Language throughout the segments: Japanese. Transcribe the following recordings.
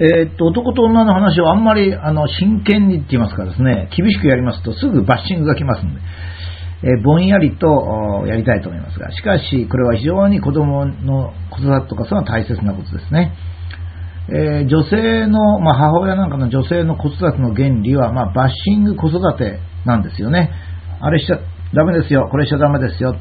えー、っと、男と女の話をあんまり、あの、真剣にって言いますかですね、厳しくやりますとすぐバッシングが来ますので、えー、ぼんやりとやりたいと思いますが、しかし、これは非常に子供の子育てとか、それは大切なことですね。えー、女性の、まあ、母親なんかの女性の子育ての原理は、まあ、バッシング子育てなんですよね。あれしちゃダメですよ、これしちゃダメですよ。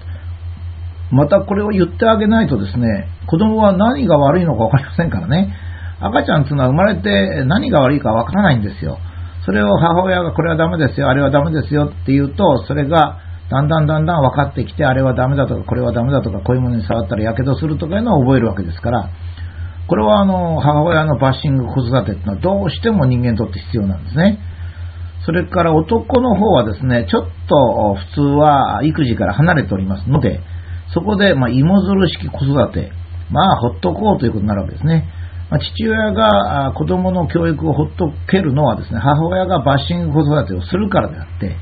またこれを言ってあげないとですね、子供は何が悪いのか分かりませんからね。赤ちゃんっていうのは生まれて何が悪いか分からないんですよ。それを母親がこれはダメですよ、あれはダメですよって言うと、それがだんだんだんだん分かってきて、あれはダメだとか、これはダメだとか、こういうものに触ったら火傷するとかいうのを覚えるわけですから、これはあの母親のバッシング子育てっていうのはどうしても人間にとって必要なんですね。それから男の方はですね、ちょっと普通は育児から離れておりますので、そこで、ま、芋づる式子育て、まあ、ほっとこうということになるわけですね。まあ、父親が子供の教育をほっとけるのはですね、母親がバッシング子育てをするからであって、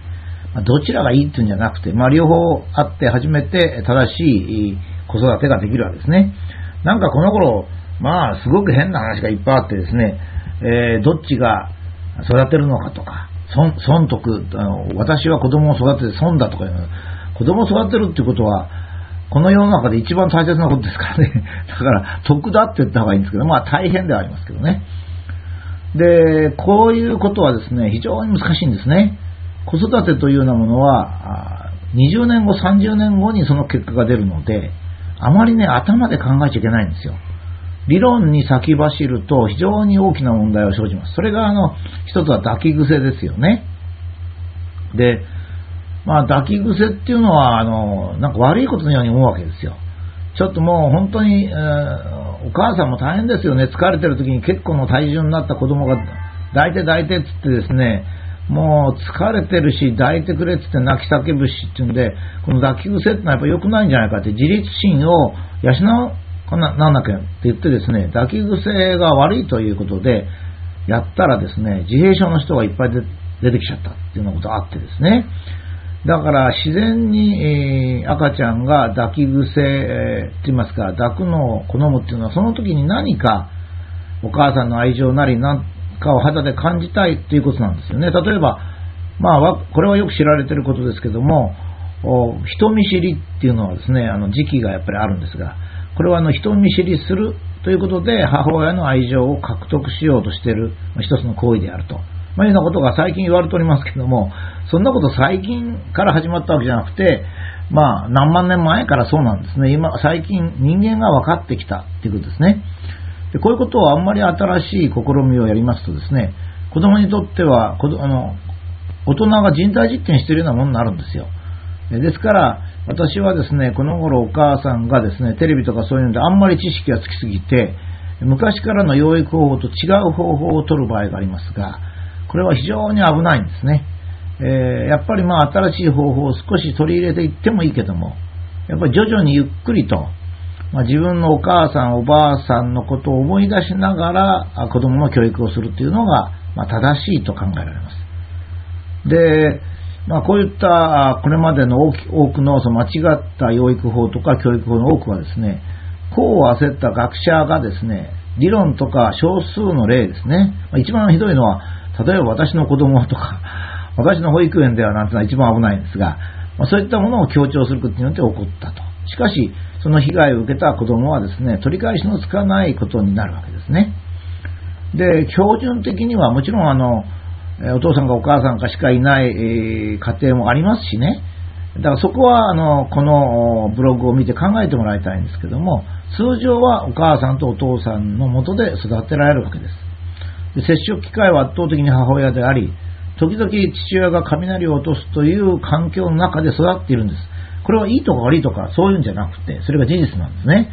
まあ、どちらがいいっていうんじゃなくて、まあ、両方あって初めて正しい子育てができるわけですね。なんかこの頃、まあ、すごく変な話がいっぱいあってですね、えー、どっちが育てるのかとか、損損得あの、私は子供を育てて損だとかいうの子供を育てるってことは、この世の中で一番大切なことですからね。だから、得だって言った方がいいんですけど、まあ大変ではありますけどね。で、こういうことはですね、非常に難しいんですね。子育てというようなものは、20年後、30年後にその結果が出るので、あまりね、頭で考えちゃいけないんですよ。理論に先走ると非常に大きな問題を生じます。それが、あの、一つは抱き癖ですよね。で、まあ、抱き癖っていうのは、あの、なんか悪いことのように思うわけですよ。ちょっともう本当に、えー、お母さんも大変ですよね。疲れてる時に結構の体重になった子供が抱いて抱いてっつってですね、もう疲れてるし、抱いてくれっつって泣き叫ぶしっていうんで、この抱き癖ってのはやっぱ良くないんじゃないかって、自立心を養うかな、なんだっけって言ってですね、抱き癖が悪いということで、やったらですね、自閉症の人がいっぱい出てきちゃったっていうようなことがあってですね、だから自然に、えー、赤ちゃんが抱き癖、えー、って言いますか、抱くのを好むっていうのは、その時に何かお母さんの愛情なり何かを肌で感じたいっていうことなんですよね。例えば、まあ、これはよく知られてることですけども、人見知りっていうのはですね、あの時期がやっぱりあるんですが、これはあの人見知りするということで母親の愛情を獲得しようとしている一つの行為であると。まあ、いうようなことが最近言われておりますけども、そんなこと最近から始まったわけじゃなくて、まあ、何万年前からそうなんですね。今、最近人間が分かってきたっていうことですね。でこういうことをあんまり新しい試みをやりますとですね、子供にとっては、あの大人が人体実験しているようなものになるんですよ。ですから、私はですね、この頃お母さんがですね、テレビとかそういうのであんまり知識がつきすぎて、昔からの養育方法と違う方法を取る場合がありますが、これは非常に危ないんですね。えー、やっぱりまあ新しい方法を少し取り入れていってもいいけども、やっぱり徐々にゆっくりと、まあ、自分のお母さん、おばあさんのことを思い出しながら子供の教育をするというのが、まあ、正しいと考えられます。で、まあ、こういったこれまでの多くのその間違った養育法とか教育法の多くはですね、功を焦った学者がですね、理論とか少数の例ですね、まあ、一番ひどいのは、例えば私の子供とか、私の保育園ではなんてのは一番危ないんですが、まあ、そういったものを強調することによって起こったと。しかし、その被害を受けた子供はですね、取り返しのつかないことになるわけですね。で、標準的にはもちろんあの、お父さんかお母さんかしかいない、家庭もありますしね。だからそこはあのこのブログを見て考えてもらいたいんですけども、通常はお母さんとお父さんのもとで育てられるわけです。接触機会は圧倒的に母親であり、時々父親が雷を落とすという環境の中で育っているんです。これはいいとか悪いとかそういうんじゃなくて、それが事実なんですね。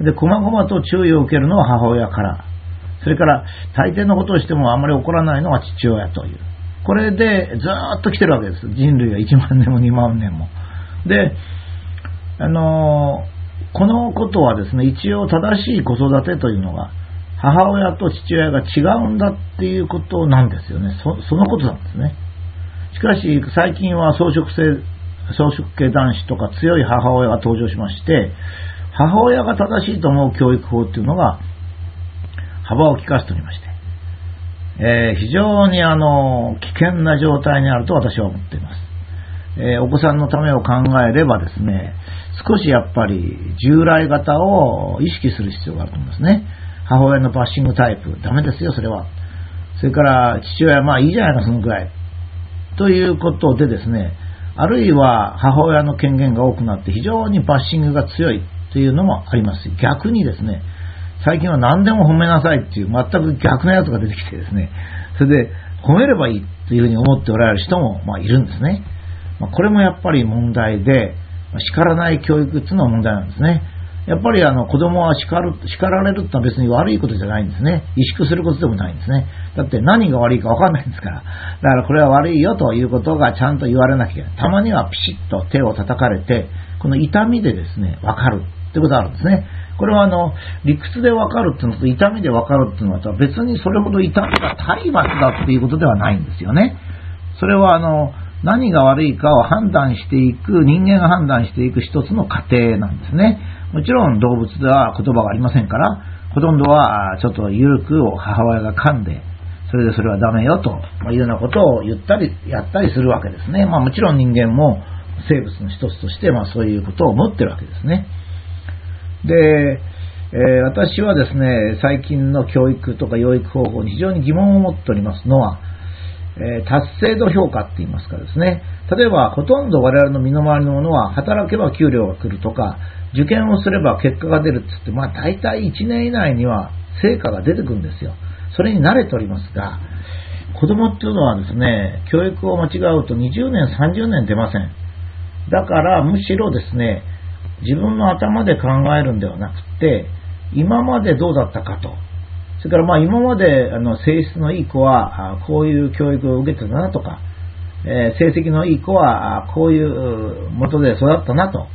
で、細々と注意を受けるのは母親から。それから、大抵のことをしてもあまり怒らないのは父親という。これでずっと来てるわけです。人類は1万年も2万年も。で、あのー、このことはですね、一応正しい子育てというのが、母親と父親が違うんだっていうことなんですよね。そそのことなんですね。しかし、最近は草食性、草食系男子とか強い母親が登場しまして、母親が正しいと思う教育法っていうのが幅を利かせておりまして、えー、非常にあの危険な状態にあると私は思っています。えー、お子さんのためを考えればですね、少しやっぱり従来型を意識する必要があると思いますね。母親のバッシングタイプ、ダメですよ、それは。それから父親、まあいいじゃないか、そのぐらい。ということでですね、あるいは母親の権限が多くなって非常にバッシングが強いというのもあります、逆にですね、最近は何でも褒めなさいっていう全く逆なやつが出てきてですね、それで褒めればいいというふうに思っておられる人もまあいるんですね。ま、これもやっぱり問題で、叱らない教育っていうのは問題なんですね。やっぱりあの子供は叱る叱られるってのは別に悪いことじゃないんですね。萎縮することでもないんですね。だって何が悪いか分かんないんですから。だからこれは悪いよということがちゃんと言われなきゃ。たまにはピシッと手を叩かれて、この痛みでですね、分かるってことがあるんですね。これはあの理屈で分かるっていうのと痛みで分かるっていうのは別にそれほど痛みが体罰だっていうことではないんですよね。それはあの何が悪いかを判断していく、人間が判断していく一つの過程なんですね。もちろん動物では言葉がありませんから、ほとんどはちょっと緩く母親が噛んで、それでそれはダメよというようなことを言ったり、やったりするわけですね。まあもちろん人間も生物の一つとして、まあそういうことを持ってるわけですね。で、えー、私はですね、最近の教育とか養育方法に非常に疑問を持っておりますのは、え、達成度評価って言いますかですね、例えばほとんど我々の身の回りのものは働けば給料が来るとか、受験をすれば結果が出るって言って、まあ大体1年以内には成果が出てくるんですよ。それに慣れておりますが、子供っていうのはですね、教育を間違うと20年、30年出ません。だからむしろですね、自分の頭で考えるんではなくて、今までどうだったかと。それからまあ今まであの性質のいい子はこういう教育を受けてたなとか、え、成績のいい子はこういうもとで育ったなと、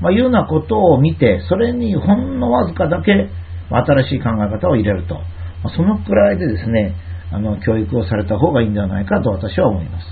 ま、いうようなことを見て、それにほんのわずかだけ新しい考え方を入れると。そのくらいでですね、あの教育をされた方がいいんではないかと私は思います。